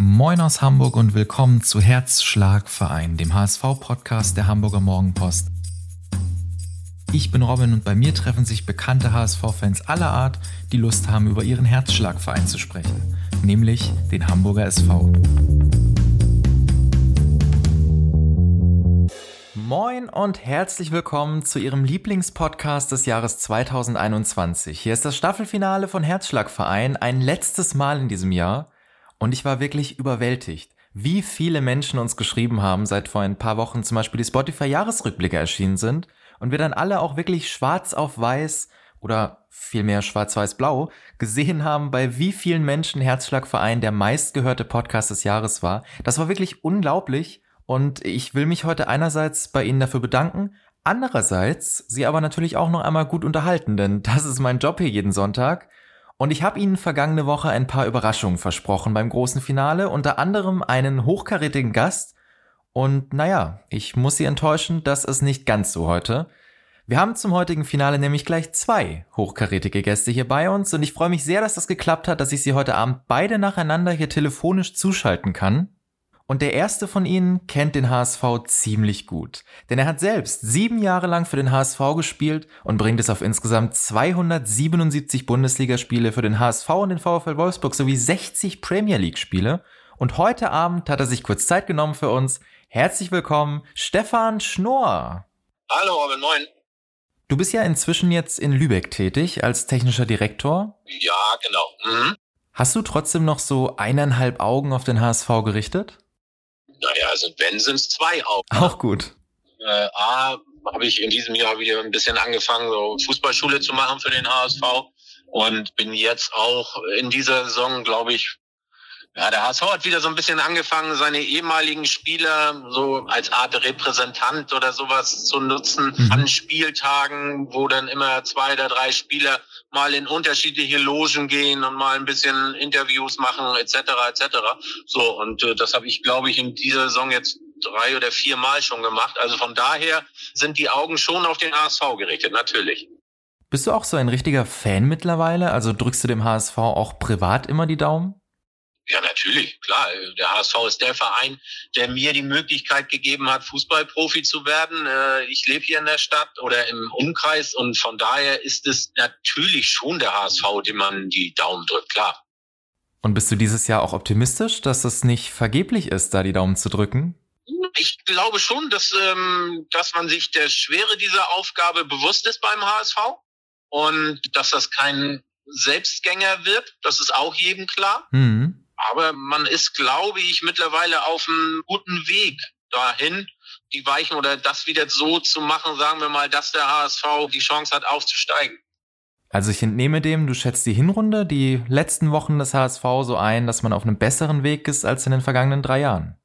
Moin aus Hamburg und willkommen zu Herzschlagverein, dem HSV-Podcast der Hamburger Morgenpost. Ich bin Robin und bei mir treffen sich bekannte HSV-Fans aller Art, die Lust haben, über ihren Herzschlagverein zu sprechen, nämlich den Hamburger SV. Moin und herzlich willkommen zu Ihrem Lieblingspodcast des Jahres 2021. Hier ist das Staffelfinale von Herzschlagverein, ein letztes Mal in diesem Jahr. Und ich war wirklich überwältigt, wie viele Menschen uns geschrieben haben, seit vor ein paar Wochen zum Beispiel die Spotify-Jahresrückblicke erschienen sind und wir dann alle auch wirklich schwarz auf weiß oder vielmehr schwarz-weiß-blau gesehen haben, bei wie vielen Menschen Herzschlagverein der meistgehörte Podcast des Jahres war. Das war wirklich unglaublich und ich will mich heute einerseits bei Ihnen dafür bedanken, andererseits Sie aber natürlich auch noch einmal gut unterhalten, denn das ist mein Job hier jeden Sonntag und ich habe Ihnen vergangene Woche ein paar Überraschungen versprochen beim großen Finale, unter anderem einen hochkarätigen Gast. Und naja, ich muss Sie enttäuschen, das ist nicht ganz so heute. Wir haben zum heutigen Finale nämlich gleich zwei hochkarätige Gäste hier bei uns und ich freue mich sehr, dass das geklappt hat, dass ich Sie heute Abend beide nacheinander hier telefonisch zuschalten kann. Und der erste von ihnen kennt den HSV ziemlich gut. Denn er hat selbst sieben Jahre lang für den HSV gespielt und bringt es auf insgesamt 277 Bundesligaspiele für den HSV und den VfL Wolfsburg sowie 60 Premier League Spiele. Und heute Abend hat er sich kurz Zeit genommen für uns. Herzlich willkommen, Stefan Schnorr. Hallo Robin, moin. Du bist ja inzwischen jetzt in Lübeck tätig als technischer Direktor. Ja, genau. Mhm. Hast du trotzdem noch so eineinhalb Augen auf den HSV gerichtet? Naja, also wenn sind es zwei Augen. Auch gut. Äh, A, habe ich in diesem Jahr wieder ein bisschen angefangen, so Fußballschule zu machen für den HSV und bin jetzt auch in dieser Saison, glaube ich, ja, der HSV hat wieder so ein bisschen angefangen, seine ehemaligen Spieler so als Art Repräsentant oder sowas zu nutzen mhm. an Spieltagen, wo dann immer zwei oder drei Spieler mal in unterschiedliche Logen gehen und mal ein bisschen Interviews machen etc. etc. So und äh, das habe ich, glaube ich, in dieser Saison jetzt drei oder vier Mal schon gemacht. Also von daher sind die Augen schon auf den HSV gerichtet, natürlich. Bist du auch so ein richtiger Fan mittlerweile? Also drückst du dem HSV auch privat immer die Daumen? Ja, natürlich, klar. Der HSV ist der Verein, der mir die Möglichkeit gegeben hat, Fußballprofi zu werden. Äh, ich lebe hier in der Stadt oder im Umkreis und von daher ist es natürlich schon der HSV, dem man die Daumen drückt, klar. Und bist du dieses Jahr auch optimistisch, dass es nicht vergeblich ist, da die Daumen zu drücken? Ich glaube schon, dass, ähm, dass man sich der Schwere dieser Aufgabe bewusst ist beim HSV und dass das kein Selbstgänger wird. Das ist auch jedem klar. Mhm. Aber man ist, glaube ich, mittlerweile auf einem guten Weg dahin, die Weichen oder das wieder so zu machen, sagen wir mal, dass der HSV die Chance hat, aufzusteigen. Also ich entnehme dem, du schätzt die Hinrunde, die letzten Wochen des HSV so ein, dass man auf einem besseren Weg ist als in den vergangenen drei Jahren.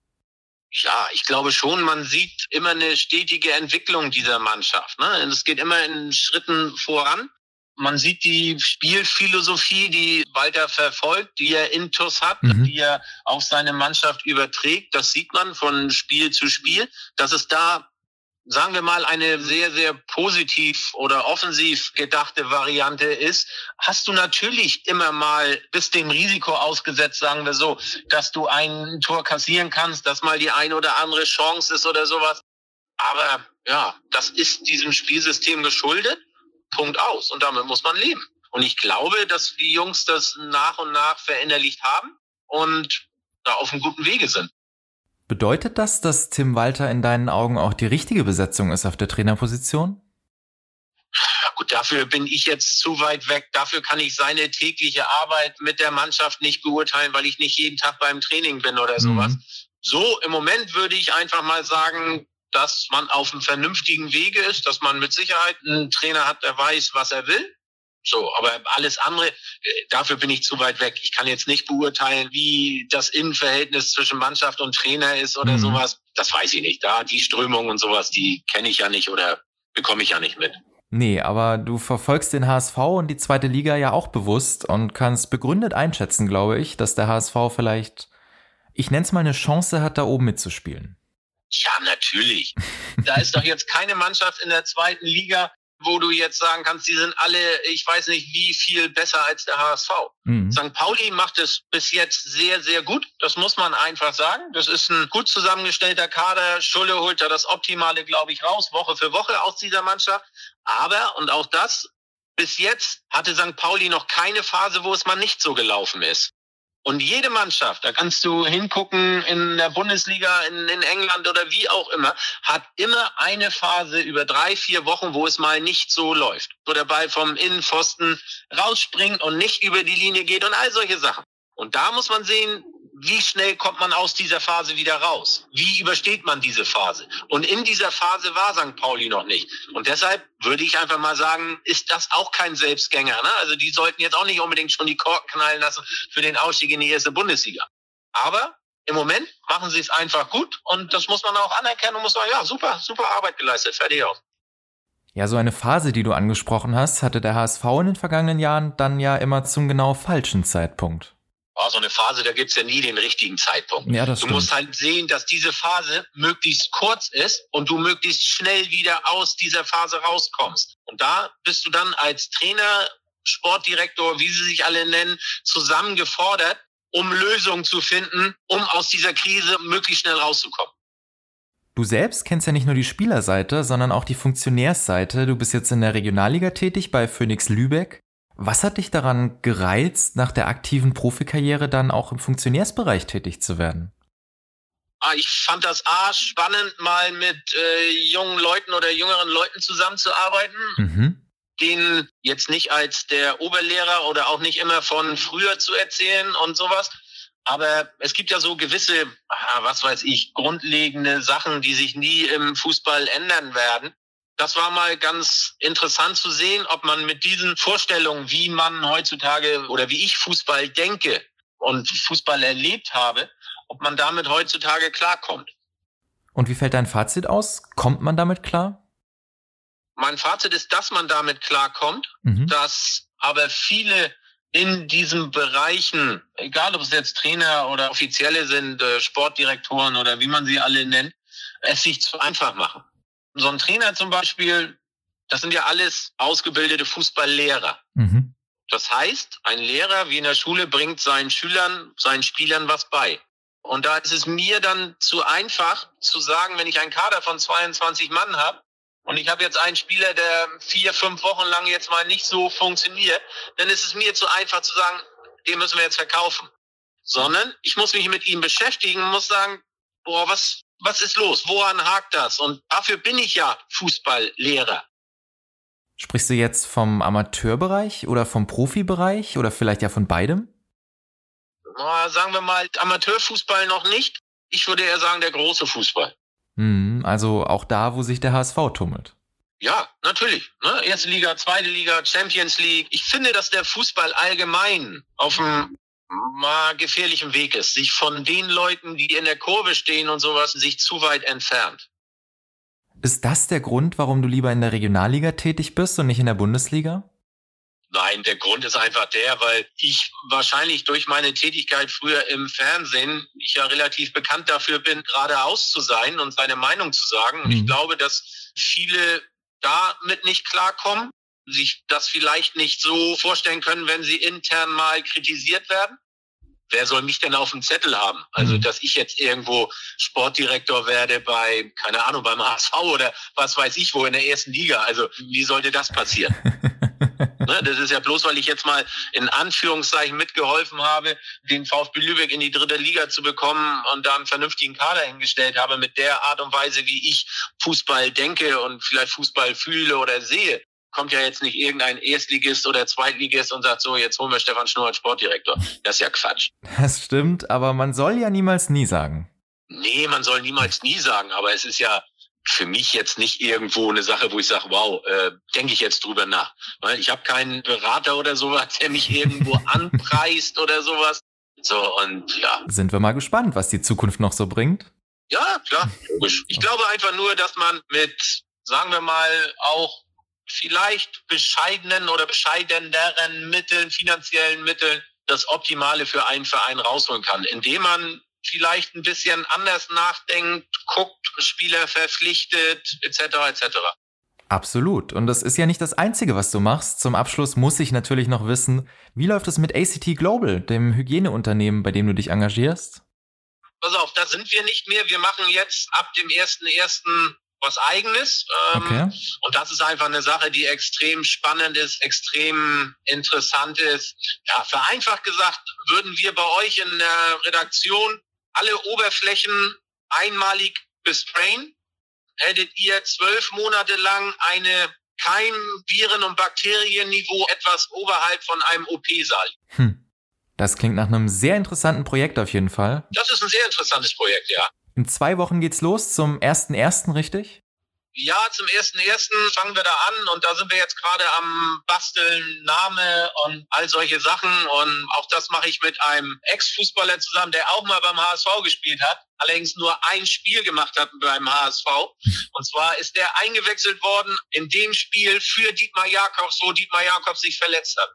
Ja, ich glaube schon, man sieht immer eine stetige Entwicklung dieser Mannschaft. Ne? Es geht immer in Schritten voran. Man sieht die Spielphilosophie, die Walter verfolgt, die er intus hat, mhm. die er auf seine Mannschaft überträgt. Das sieht man von Spiel zu Spiel, dass es da, sagen wir mal, eine sehr, sehr positiv oder offensiv gedachte Variante ist. Hast du natürlich immer mal bis dem Risiko ausgesetzt, sagen wir so, dass du ein Tor kassieren kannst, dass mal die eine oder andere Chance ist oder sowas. Aber ja, das ist diesem Spielsystem geschuldet. Punkt aus. Und damit muss man leben. Und ich glaube, dass die Jungs das nach und nach verinnerlicht haben und da auf einem guten Wege sind. Bedeutet das, dass Tim Walter in deinen Augen auch die richtige Besetzung ist auf der Trainerposition? Gut, dafür bin ich jetzt zu weit weg. Dafür kann ich seine tägliche Arbeit mit der Mannschaft nicht beurteilen, weil ich nicht jeden Tag beim Training bin oder sowas. Mhm. So, im Moment würde ich einfach mal sagen, dass man auf einem vernünftigen Wege ist, dass man mit Sicherheit einen Trainer hat, der weiß, was er will. So, aber alles andere, äh, dafür bin ich zu weit weg. Ich kann jetzt nicht beurteilen, wie das Innenverhältnis zwischen Mannschaft und Trainer ist oder mhm. sowas. Das weiß ich nicht. Da die Strömung und sowas, die kenne ich ja nicht oder bekomme ich ja nicht mit. Nee, aber du verfolgst den HSV und die zweite Liga ja auch bewusst und kannst begründet einschätzen, glaube ich, dass der HSV vielleicht, ich nenne es mal eine Chance hat, da oben mitzuspielen. Ja, natürlich. da ist doch jetzt keine Mannschaft in der zweiten Liga, wo du jetzt sagen kannst, die sind alle, ich weiß nicht, wie viel besser als der HSV. Mhm. St. Pauli macht es bis jetzt sehr, sehr gut. Das muss man einfach sagen. Das ist ein gut zusammengestellter Kader. Schulle holt da das Optimale, glaube ich, raus, Woche für Woche aus dieser Mannschaft. Aber, und auch das, bis jetzt hatte St. Pauli noch keine Phase, wo es mal nicht so gelaufen ist. Und jede Mannschaft, da kannst du hingucken in der Bundesliga, in, in, England oder wie auch immer, hat immer eine Phase über drei, vier Wochen, wo es mal nicht so läuft. Wo der Ball vom Innenpfosten rausspringt und nicht über die Linie geht und all solche Sachen. Und da muss man sehen, wie schnell kommt man aus dieser Phase wieder raus? Wie übersteht man diese Phase? Und in dieser Phase war St. Pauli noch nicht. Und deshalb würde ich einfach mal sagen, ist das auch kein Selbstgänger. Ne? Also die sollten jetzt auch nicht unbedingt schon die Korken knallen lassen für den Ausstieg in die erste Bundesliga. Aber im Moment machen sie es einfach gut und das muss man auch anerkennen und muss sagen, ja, super, super Arbeit geleistet, fertig aus. Ja, so eine Phase, die du angesprochen hast, hatte der HSV in den vergangenen Jahren dann ja immer zum genau falschen Zeitpunkt. Oh, so eine Phase, da gibt's ja nie den richtigen Zeitpunkt. Ja, das du stimmt. musst halt sehen, dass diese Phase möglichst kurz ist und du möglichst schnell wieder aus dieser Phase rauskommst. Und da bist du dann als Trainer, Sportdirektor, wie sie sich alle nennen, zusammengefordert, um Lösungen zu finden, um aus dieser Krise möglichst schnell rauszukommen. Du selbst kennst ja nicht nur die Spielerseite, sondern auch die Funktionärsseite. Du bist jetzt in der Regionalliga tätig bei Phoenix Lübeck. Was hat dich daran gereizt, nach der aktiven Profikarriere dann auch im Funktionärsbereich tätig zu werden? Ah, ich fand das A spannend, mal mit äh, jungen Leuten oder jüngeren Leuten zusammenzuarbeiten. Mhm. Denen jetzt nicht als der Oberlehrer oder auch nicht immer von früher zu erzählen und sowas. Aber es gibt ja so gewisse, ah, was weiß ich, grundlegende Sachen, die sich nie im Fußball ändern werden das war mal ganz interessant zu sehen, ob man mit diesen Vorstellungen, wie man heutzutage oder wie ich Fußball denke und Fußball erlebt habe, ob man damit heutzutage klarkommt. Und wie fällt dein Fazit aus? Kommt man damit klar? Mein Fazit ist, dass man damit klarkommt, mhm. dass aber viele in diesen Bereichen, egal ob es jetzt Trainer oder Offizielle sind, äh, Sportdirektoren oder wie man sie alle nennt, es sich zu einfach machen so ein Trainer zum Beispiel, das sind ja alles ausgebildete Fußballlehrer. Mhm. Das heißt, ein Lehrer wie in der Schule bringt seinen Schülern, seinen Spielern was bei. Und da ist es mir dann zu einfach zu sagen, wenn ich einen Kader von 22 Mann habe und ich habe jetzt einen Spieler, der vier, fünf Wochen lang jetzt mal nicht so funktioniert, dann ist es mir zu einfach zu sagen, den müssen wir jetzt verkaufen. Sondern ich muss mich mit ihm beschäftigen, muss sagen, boah, was, was ist los? Woran hakt das? Und dafür bin ich ja Fußballlehrer. Sprichst du jetzt vom Amateurbereich oder vom Profibereich oder vielleicht ja von beidem? Na, sagen wir mal, Amateurfußball noch nicht. Ich würde eher sagen, der große Fußball. Hm, also auch da, wo sich der HSV tummelt. Ja, natürlich. Ne? Erste Liga, zweite Liga, Champions League. Ich finde, dass der Fußball allgemein auf einem mal gefährlichem Weg ist, sich von den Leuten, die in der Kurve stehen und sowas, sich zu weit entfernt. Ist das der Grund, warum du lieber in der Regionalliga tätig bist und nicht in der Bundesliga? Nein, der Grund ist einfach der, weil ich wahrscheinlich durch meine Tätigkeit früher im Fernsehen, ich ja relativ bekannt dafür bin, geradeaus zu sein und seine Meinung zu sagen. Und mhm. ich glaube, dass viele damit nicht klarkommen, sich das vielleicht nicht so vorstellen können, wenn sie intern mal kritisiert werden wer soll mich denn auf dem Zettel haben? Also, mhm. dass ich jetzt irgendwo Sportdirektor werde bei, keine Ahnung, beim HSV oder was weiß ich wo in der ersten Liga. Also, wie sollte das passieren? ne, das ist ja bloß, weil ich jetzt mal in Anführungszeichen mitgeholfen habe, den VfB Lübeck in die dritte Liga zu bekommen und da einen vernünftigen Kader hingestellt habe mit der Art und Weise, wie ich Fußball denke und vielleicht Fußball fühle oder sehe kommt ja jetzt nicht irgendein Erstligist oder Zweitligist und sagt so, jetzt holen wir Stefan Schnur als Sportdirektor. Das ist ja Quatsch. Das stimmt, aber man soll ja niemals nie sagen. Nee, man soll niemals nie sagen, aber es ist ja für mich jetzt nicht irgendwo eine Sache, wo ich sage, wow, äh, denke ich jetzt drüber nach. Weil ich habe keinen Berater oder sowas, der mich irgendwo anpreist oder sowas. So, und ja. Sind wir mal gespannt, was die Zukunft noch so bringt? Ja, klar, logisch. Ich glaube einfach nur, dass man mit, sagen wir mal, auch vielleicht bescheidenen oder bescheideneren Mitteln, finanziellen Mitteln, das Optimale für einen Verein rausholen kann, indem man vielleicht ein bisschen anders nachdenkt, guckt, Spieler verpflichtet, etc. etc. Absolut. Und das ist ja nicht das Einzige, was du machst. Zum Abschluss muss ich natürlich noch wissen, wie läuft es mit ACT Global, dem Hygieneunternehmen, bei dem du dich engagierst? Pass auf, da sind wir nicht mehr. Wir machen jetzt ab dem 1.1. was eigenes. Ähm, okay. Und das ist einfach eine Sache, die extrem spannend ist, extrem interessant ist. Ja, vereinfacht gesagt, würden wir bei euch in der Redaktion alle Oberflächen einmalig besprayen hättet ihr zwölf Monate lang eine Keim-, Viren- und Bakterienniveau etwas oberhalb von einem OP-Saal. Hm. Das klingt nach einem sehr interessanten Projekt auf jeden Fall. Das ist ein sehr interessantes Projekt, ja. In zwei Wochen geht's los zum 1.1., richtig? Ja, zum ersten ersten fangen wir da an und da sind wir jetzt gerade am Basteln, Name und all solche Sachen und auch das mache ich mit einem Ex-Fußballer zusammen, der auch mal beim HSV gespielt hat, allerdings nur ein Spiel gemacht hat beim HSV und zwar ist der eingewechselt worden in dem Spiel für Dietmar Jakobs, wo Dietmar Jakobs sich verletzt hat.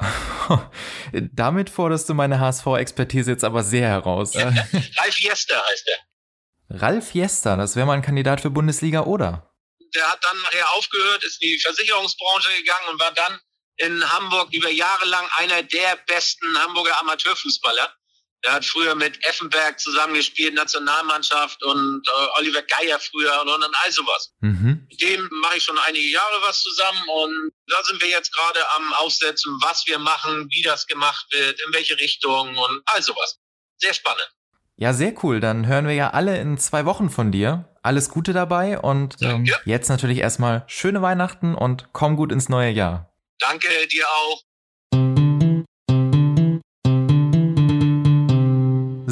Damit forderst du meine HSV-Expertise jetzt aber sehr heraus. Ralf Jester heißt er. Ralf Jester, das wäre mal ein Kandidat für Bundesliga, oder? Der hat dann nachher aufgehört, ist in die Versicherungsbranche gegangen und war dann in Hamburg über Jahre lang einer der besten Hamburger Amateurfußballer. Der hat früher mit Effenberg zusammengespielt, Nationalmannschaft und äh, Oliver Geier früher und, und, und all sowas. Mhm. Mit dem mache ich schon einige Jahre was zusammen und da sind wir jetzt gerade am Aufsetzen, was wir machen, wie das gemacht wird, in welche Richtung und all sowas. Sehr spannend. Ja, sehr cool. Dann hören wir ja alle in zwei Wochen von dir. Alles Gute dabei und ähm, jetzt natürlich erstmal schöne Weihnachten und komm gut ins neue Jahr. Danke dir auch.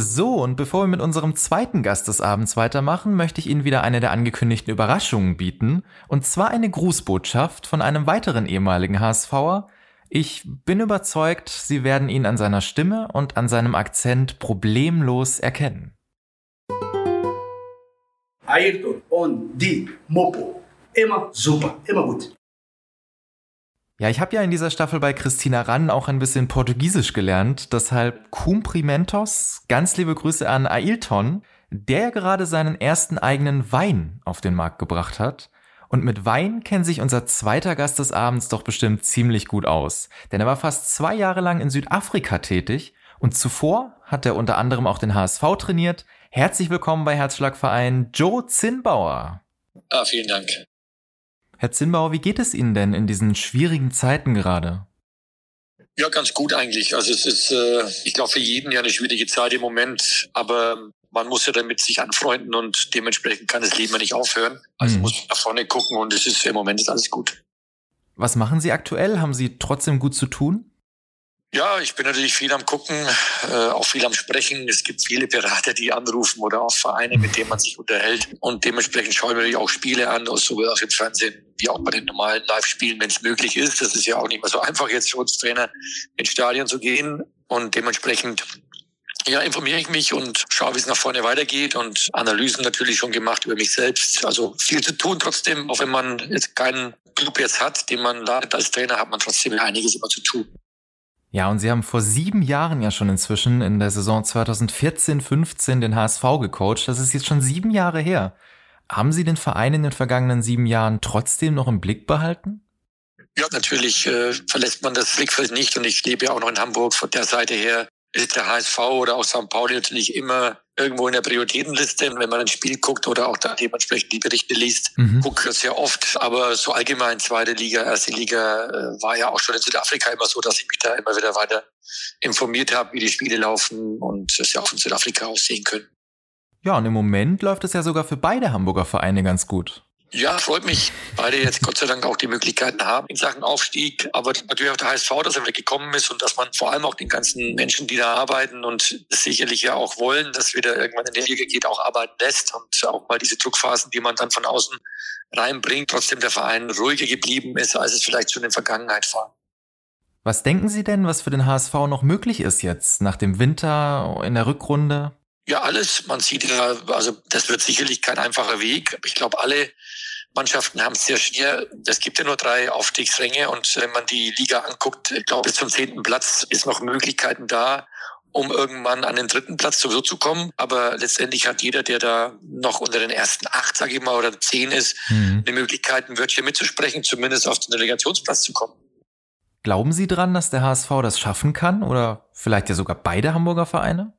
So, und bevor wir mit unserem zweiten Gast des Abends weitermachen, möchte ich Ihnen wieder eine der angekündigten Überraschungen bieten. Und zwar eine Grußbotschaft von einem weiteren ehemaligen HSVer, ich bin überzeugt, Sie werden ihn an seiner Stimme und an seinem Akzent problemlos erkennen. Ayrton und die Mopo. Immer super, immer gut. Ja, ich habe ja in dieser Staffel bei Christina Rann auch ein bisschen Portugiesisch gelernt, deshalb Cumprimentos, ganz liebe Grüße an Ailton, der gerade seinen ersten eigenen Wein auf den Markt gebracht hat. Und mit Wein kennt sich unser zweiter Gast des Abends doch bestimmt ziemlich gut aus. Denn er war fast zwei Jahre lang in Südafrika tätig und zuvor hat er unter anderem auch den HSV trainiert. Herzlich willkommen bei Herzschlagverein Joe Zinnbauer. Ah, vielen Dank. Herr Zinnbauer, wie geht es Ihnen denn in diesen schwierigen Zeiten gerade? Ja, ganz gut eigentlich. Also es ist, äh, ich glaube, für jeden ja eine schwierige Zeit im Moment. Aber man muss ja damit sich anfreunden und dementsprechend kann das Leben ja nicht aufhören. Also mhm. muss man nach vorne gucken und es ist im Moment ist alles gut. Was machen Sie aktuell? Haben Sie trotzdem gut zu tun? Ja, ich bin natürlich viel am Gucken, äh, auch viel am Sprechen. Es gibt viele Berater, die anrufen oder auch Vereine, mit denen man sich unterhält. Und dementsprechend schauen wir natürlich auch Spiele an, sowohl auf dem Fernsehen wie auch bei den normalen Live-Spielen, wenn es möglich ist. Das ist ja auch nicht mehr so einfach jetzt für uns Trainer ins Stadion zu gehen. Und dementsprechend ja, informiere ich mich und schaue, wie es nach vorne weitergeht und Analysen natürlich schon gemacht über mich selbst. Also viel zu tun trotzdem, auch wenn man jetzt keinen Club jetzt hat, den man ladet als Trainer, hat man trotzdem einiges immer zu tun. Ja, und Sie haben vor sieben Jahren ja schon inzwischen in der Saison 2014-15 den HSV gecoacht. Das ist jetzt schon sieben Jahre her. Haben Sie den Verein in den vergangenen sieben Jahren trotzdem noch im Blick behalten? Ja, natürlich äh, verlässt man das Blickfeld nicht und ich lebe ja auch noch in Hamburg. Von der Seite her ist der HSV oder auch St. Pauli natürlich immer irgendwo in der Prioritätenliste. Und wenn man ein Spiel guckt oder auch da dementsprechend die Berichte liest, mhm. guckt das ja oft. Aber so allgemein zweite Liga, erste Liga äh, war ja auch schon in Südafrika immer so, dass ich mich da immer wieder weiter informiert habe, wie die Spiele laufen und es ja auch von Südafrika aus sehen können. Ja, und im Moment läuft es ja sogar für beide Hamburger Vereine ganz gut. Ja, freut mich. Beide jetzt Gott sei Dank auch die Möglichkeiten haben in Sachen Aufstieg. Aber natürlich auch der HSV, dass er wieder gekommen ist und dass man vor allem auch den ganzen Menschen, die da arbeiten und sicherlich ja auch wollen, dass wieder irgendwann in der Liga geht, auch arbeiten lässt und auch mal diese Druckphasen, die man dann von außen reinbringt, trotzdem der Verein ruhiger geblieben ist, als es vielleicht schon in der Vergangenheit war. Was denken Sie denn, was für den HSV noch möglich ist jetzt nach dem Winter in der Rückrunde? Ja, alles. Man sieht ja, also das wird sicherlich kein einfacher Weg. Ich glaube, alle Mannschaften haben es sehr schwer. Es gibt ja nur drei Aufstiegsränge und wenn man die Liga anguckt, ich glaube, bis zum zehnten Platz ist noch Möglichkeiten da. um irgendwann an den dritten Platz sowieso zu kommen. Aber letztendlich hat jeder, der da noch unter den ersten acht, sage ich mal, oder zehn ist, mhm. eine Möglichkeit, ein Wörtchen mitzusprechen, zumindest auf den Delegationsplatz zu kommen. Glauben Sie dran, dass der HSV das schaffen kann oder vielleicht ja sogar beide Hamburger Vereine?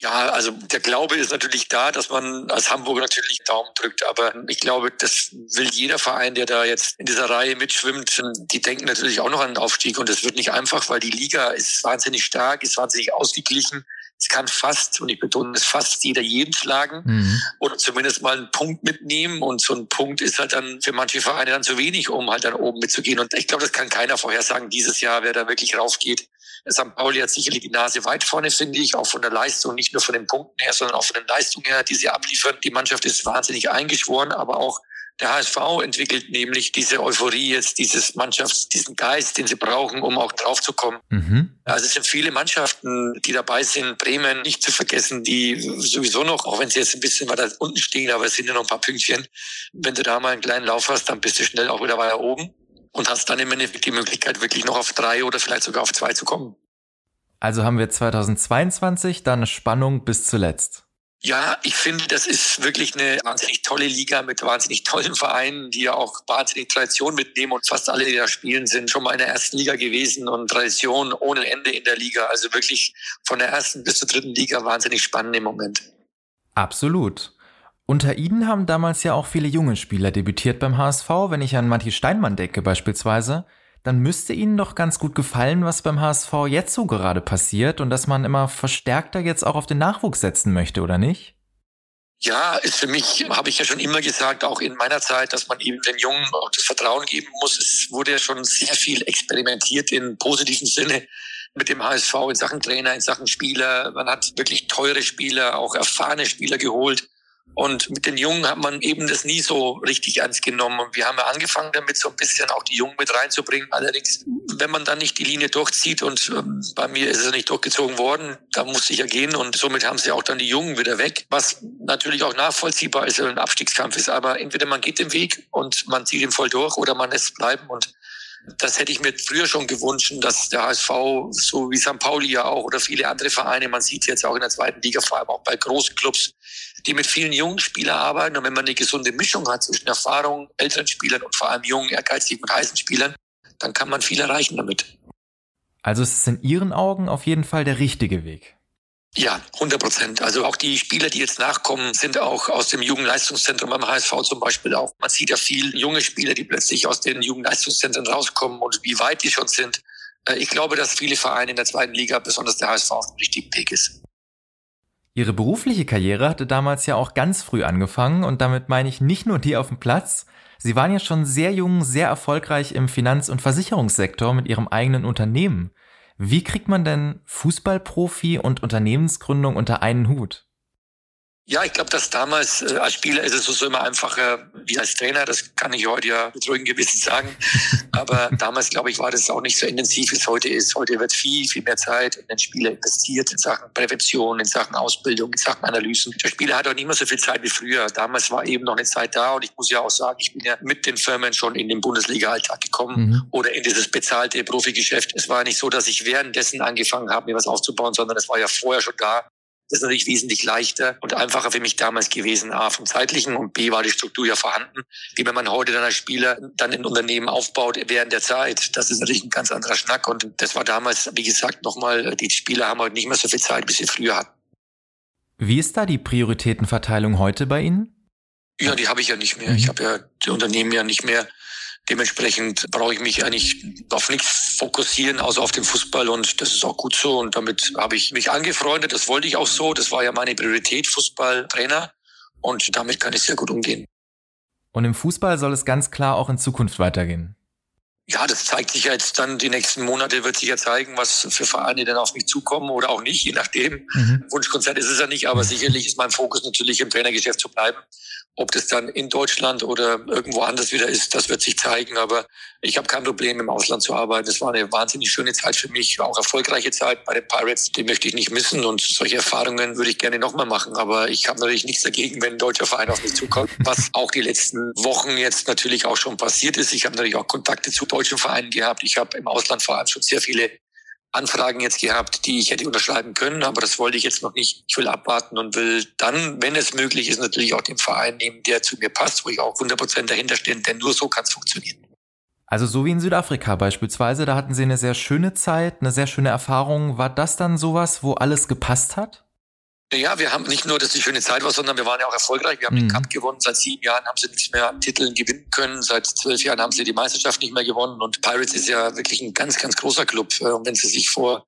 Ja, also der Glaube ist natürlich da, dass man als Hamburger natürlich Daumen drückt. Aber ich glaube, das will jeder Verein, der da jetzt in dieser Reihe mitschwimmt. Die denken natürlich auch noch an den Aufstieg und das wird nicht einfach, weil die Liga ist wahnsinnig stark, ist wahnsinnig ausgeglichen. Es kann fast, und ich betone es fast, jeder jeden schlagen mhm. oder zumindest mal einen Punkt mitnehmen. Und so ein Punkt ist halt dann für manche Vereine dann zu wenig, um halt dann oben mitzugehen. Und ich glaube, das kann keiner vorhersagen dieses Jahr, wer da wirklich raufgeht. St. Pauli hat sicherlich die Nase weit vorne, finde ich, auch von der Leistung, nicht nur von den Punkten her, sondern auch von den Leistungen her, die sie abliefern. Die Mannschaft ist wahnsinnig eingeschworen, aber auch der HSV entwickelt nämlich diese Euphorie jetzt, dieses Mannschafts, diesen Geist, den sie brauchen, um auch draufzukommen. Mhm. Also es sind viele Mannschaften, die dabei sind. Bremen nicht zu vergessen, die sowieso noch, auch wenn sie jetzt ein bisschen weiter unten stehen, aber es sind ja noch ein paar Pünktchen. Wenn du da mal einen kleinen Lauf hast, dann bist du schnell auch wieder weiter oben und hast dann im Endeffekt die Möglichkeit, wirklich noch auf drei oder vielleicht sogar auf zwei zu kommen. Also haben wir 2022 dann eine Spannung bis zuletzt. Ja, ich finde, das ist wirklich eine wahnsinnig tolle Liga mit wahnsinnig tollen Vereinen, die ja auch wahnsinnig Tradition mitnehmen und fast alle, die da spielen, sind schon mal in der ersten Liga gewesen und Tradition ohne Ende in der Liga. Also wirklich von der ersten bis zur dritten Liga wahnsinnig spannend im Moment. Absolut. Unter Ihnen haben damals ja auch viele junge Spieler debütiert beim HSV, wenn ich an Matti Steinmann denke beispielsweise dann müsste Ihnen doch ganz gut gefallen, was beim HSV jetzt so gerade passiert und dass man immer verstärkter jetzt auch auf den Nachwuchs setzen möchte, oder nicht? Ja, ist für mich, habe ich ja schon immer gesagt, auch in meiner Zeit, dass man eben den Jungen auch das Vertrauen geben muss. Es wurde ja schon sehr viel experimentiert im positiven Sinne mit dem HSV in Sachen Trainer, in Sachen Spieler. Man hat wirklich teure Spieler, auch erfahrene Spieler geholt. Und mit den Jungen hat man eben das nie so richtig ernst genommen. Und wir haben ja angefangen damit, so ein bisschen auch die Jungen mit reinzubringen. Allerdings, wenn man dann nicht die Linie durchzieht und ähm, bei mir ist es nicht durchgezogen worden, da musste ich ja gehen und somit haben sie auch dann die Jungen wieder weg, was natürlich auch nachvollziehbar ist, wenn ein Abstiegskampf ist. Aber entweder man geht den Weg und man zieht ihn voll durch oder man lässt bleiben und das hätte ich mir früher schon gewünscht, dass der HSV, so wie St. Pauli ja auch oder viele andere Vereine, man sieht jetzt auch in der zweiten Liga, vor allem auch bei großen Clubs, die mit vielen jungen Spielern arbeiten. Und wenn man eine gesunde Mischung hat zwischen Erfahrung, älteren Spielern und vor allem jungen, ehrgeizigen und heißen Spielern, dann kann man viel erreichen damit. Also es ist in Ihren Augen auf jeden Fall der richtige Weg. Ja, 100 Prozent. Also auch die Spieler, die jetzt nachkommen, sind auch aus dem Jugendleistungszentrum beim HSV zum Beispiel auch. Man sieht ja viel junge Spieler, die plötzlich aus den Jugendleistungszentren rauskommen und wie weit die schon sind. Äh, ich glaube, dass viele Vereine in der zweiten Liga, besonders der HSV, auf dem richtigen Weg ist. Ihre berufliche Karriere hatte damals ja auch ganz früh angefangen und damit meine ich nicht nur die auf dem Platz. Sie waren ja schon sehr jung, sehr erfolgreich im Finanz- und Versicherungssektor mit Ihrem eigenen Unternehmen. Wie kriegt man denn Fußballprofi und Unternehmensgründung unter einen Hut? Ja, ich glaube, dass damals äh, als Spieler ist es so immer einfacher wie als Trainer. Das kann ich heute ja mit ruhigem Gewissen sagen. Aber damals, glaube ich, war das auch nicht so intensiv, wie es heute ist. Heute wird viel, viel mehr Zeit in den Spieler investiert, in Sachen Prävention, in Sachen Ausbildung, in Sachen Analysen. Der Spieler hat auch nicht mehr so viel Zeit wie früher. Damals war eben noch eine Zeit da und ich muss ja auch sagen, ich bin ja mit den Firmen schon in den Bundesliga-Alltag gekommen mhm. oder in dieses bezahlte Profigeschäft. Es war nicht so, dass ich währenddessen angefangen habe, mir was aufzubauen, sondern es war ja vorher schon da. Das ist natürlich wesentlich leichter und einfacher für mich damals gewesen, A, vom zeitlichen und B, war die Struktur ja vorhanden. Wie wenn man heute dann als Spieler dann ein Unternehmen aufbaut während der Zeit. Das ist natürlich ein ganz anderer Schnack und das war damals, wie gesagt, nochmal, die Spieler haben heute nicht mehr so viel Zeit, wie sie früher hatten. Wie ist da die Prioritätenverteilung heute bei Ihnen? Ja, die habe ich ja nicht mehr. Ich mhm. habe ja die Unternehmen ja nicht mehr. Dementsprechend brauche ich mich eigentlich auf nichts fokussieren, außer auf den Fußball und das ist auch gut so. Und damit habe ich mich angefreundet. Das wollte ich auch so. Das war ja meine Priorität, Fußballtrainer. Und damit kann ich sehr gut umgehen. Und im Fußball soll es ganz klar auch in Zukunft weitergehen. Ja, das zeigt sich ja jetzt dann, die nächsten Monate wird sich ja zeigen, was für Vereine denn auf mich zukommen oder auch nicht, je nachdem. Mhm. Wunschkonzert ist es ja nicht, aber sicherlich ist mein Fokus natürlich im Trainergeschäft zu bleiben ob das dann in Deutschland oder irgendwo anders wieder ist, das wird sich zeigen. Aber ich habe kein Problem, im Ausland zu arbeiten. Es war eine wahnsinnig schöne Zeit für mich, auch erfolgreiche Zeit bei den Pirates. Die möchte ich nicht missen und solche Erfahrungen würde ich gerne nochmal machen. Aber ich habe natürlich nichts dagegen, wenn ein deutscher Verein auf mich zukommt, was auch die letzten Wochen jetzt natürlich auch schon passiert ist. Ich habe natürlich auch Kontakte zu deutschen Vereinen gehabt. Ich habe im Ausland vor allem schon sehr viele Anfragen jetzt gehabt, die ich hätte unterschreiben können, aber das wollte ich jetzt noch nicht. Ich will abwarten und will dann, wenn es möglich ist, natürlich auch den Verein nehmen, der zu mir passt, wo ich auch 100 Prozent dahinter stehe, denn nur so kann es funktionieren. Also so wie in Südafrika beispielsweise, da hatten Sie eine sehr schöne Zeit, eine sehr schöne Erfahrung. War das dann sowas, wo alles gepasst hat? Ja, wir haben nicht nur, dass die schöne Zeit war, sondern wir waren ja auch erfolgreich. Wir haben mhm. den Cup gewonnen. Seit sieben Jahren haben sie nichts mehr an Titeln gewinnen können. Seit zwölf Jahren haben sie die Meisterschaft nicht mehr gewonnen. Und Pirates ist ja wirklich ein ganz, ganz großer Club. Äh, und wenn sie sich vor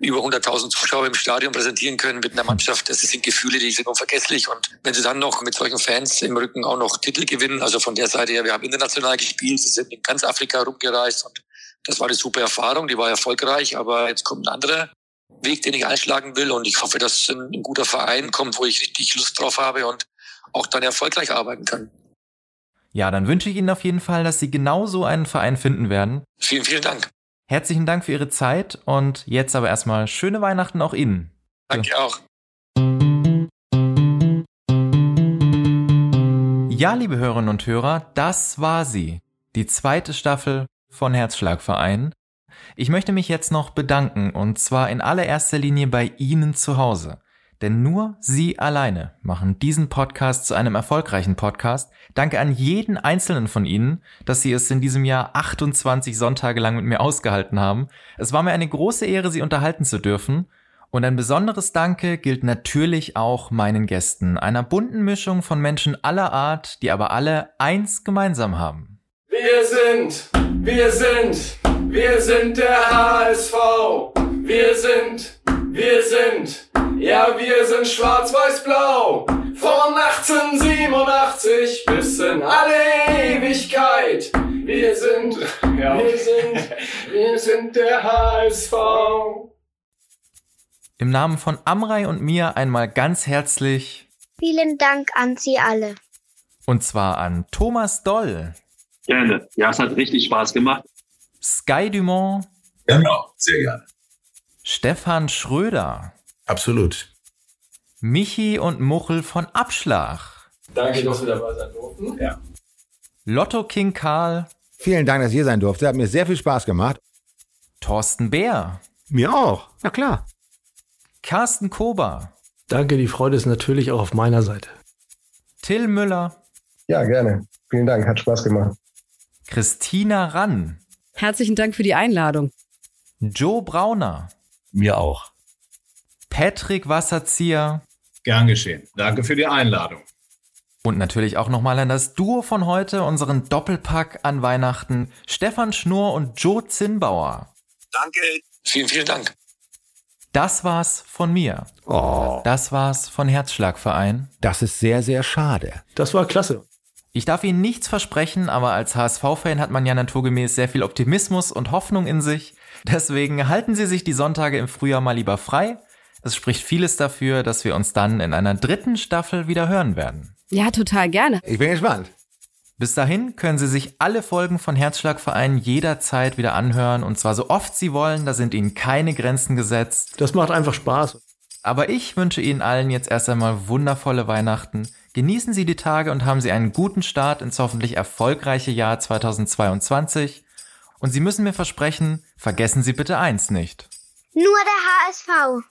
über 100.000 Zuschauer im Stadion präsentieren können mit einer Mannschaft, das sind Gefühle, die sind unvergesslich. Und wenn sie dann noch mit solchen Fans im Rücken auch noch Titel gewinnen, also von der Seite her, wir haben international gespielt, sie sind in ganz Afrika rumgereist und das war eine super Erfahrung, die war erfolgreich, aber jetzt kommt ein anderer Weg, den ich einschlagen will. Und ich hoffe, dass ein guter Verein kommt, wo ich richtig Lust drauf habe und auch dann erfolgreich arbeiten kann. Ja, dann wünsche ich Ihnen auf jeden Fall, dass Sie genauso einen Verein finden werden. Vielen, vielen Dank. Herzlichen Dank für Ihre Zeit und jetzt aber erstmal schöne Weihnachten auch Ihnen. Danke auch. Ja, liebe Hörerinnen und Hörer, das war sie. Die zweite Staffel von Herzschlagverein. Ich möchte mich jetzt noch bedanken und zwar in allererster Linie bei Ihnen zu Hause. Denn nur Sie alleine machen diesen Podcast zu einem erfolgreichen Podcast. Danke an jeden einzelnen von Ihnen, dass Sie es in diesem Jahr 28 Sonntage lang mit mir ausgehalten haben. Es war mir eine große Ehre, Sie unterhalten zu dürfen. Und ein besonderes Danke gilt natürlich auch meinen Gästen, einer bunten Mischung von Menschen aller Art, die aber alle eins gemeinsam haben. Wir sind, wir sind, wir sind der HSV. Wir sind, wir sind, ja, wir sind schwarz-weiß-blau. Von 1887 bis in alle Ewigkeit. Wir sind, ja. wir sind, wir sind der HSV. Im Namen von Amrei und mir einmal ganz herzlich. Vielen Dank an Sie alle. Und zwar an Thomas Doll. Gerne. Ja, es hat richtig Spaß gemacht. Sky Dumont. Genau, sehr gerne. Stefan Schröder. Absolut. Michi und Muchel von Abschlag. Danke, dass wir dabei sein durften. Ja. Lotto King Karl. Vielen Dank, dass ihr sein durfte. Hat mir sehr viel Spaß gemacht. Thorsten Bär. Mir auch. Na klar. Carsten Kober. Danke, die Freude ist natürlich auch auf meiner Seite. Till Müller. Ja, gerne. Vielen Dank, hat Spaß gemacht. Christina Rann. Herzlichen Dank für die Einladung. Joe Brauner. Mir auch. Patrick Wasserzieher. Gern geschehen. Danke für die Einladung. Und natürlich auch nochmal an das Duo von heute, unseren Doppelpack an Weihnachten, Stefan Schnurr und Joe Zinnbauer. Danke. Vielen, vielen Dank. Das war's von mir. Oh. Das war's von Herzschlagverein. Das ist sehr, sehr schade. Das war klasse. Ich darf Ihnen nichts versprechen, aber als HSV-Fan hat man ja naturgemäß sehr viel Optimismus und Hoffnung in sich. Deswegen halten Sie sich die Sonntage im Frühjahr mal lieber frei. Es spricht vieles dafür, dass wir uns dann in einer dritten Staffel wieder hören werden. Ja, total gerne. Ich bin gespannt. Bis dahin können Sie sich alle Folgen von Herzschlagverein jederzeit wieder anhören und zwar so oft Sie wollen, da sind Ihnen keine Grenzen gesetzt. Das macht einfach Spaß. Aber ich wünsche Ihnen allen jetzt erst einmal wundervolle Weihnachten. Genießen Sie die Tage und haben Sie einen guten Start ins hoffentlich erfolgreiche Jahr 2022. Und Sie müssen mir versprechen, vergessen Sie bitte eins nicht. Nur der HSV.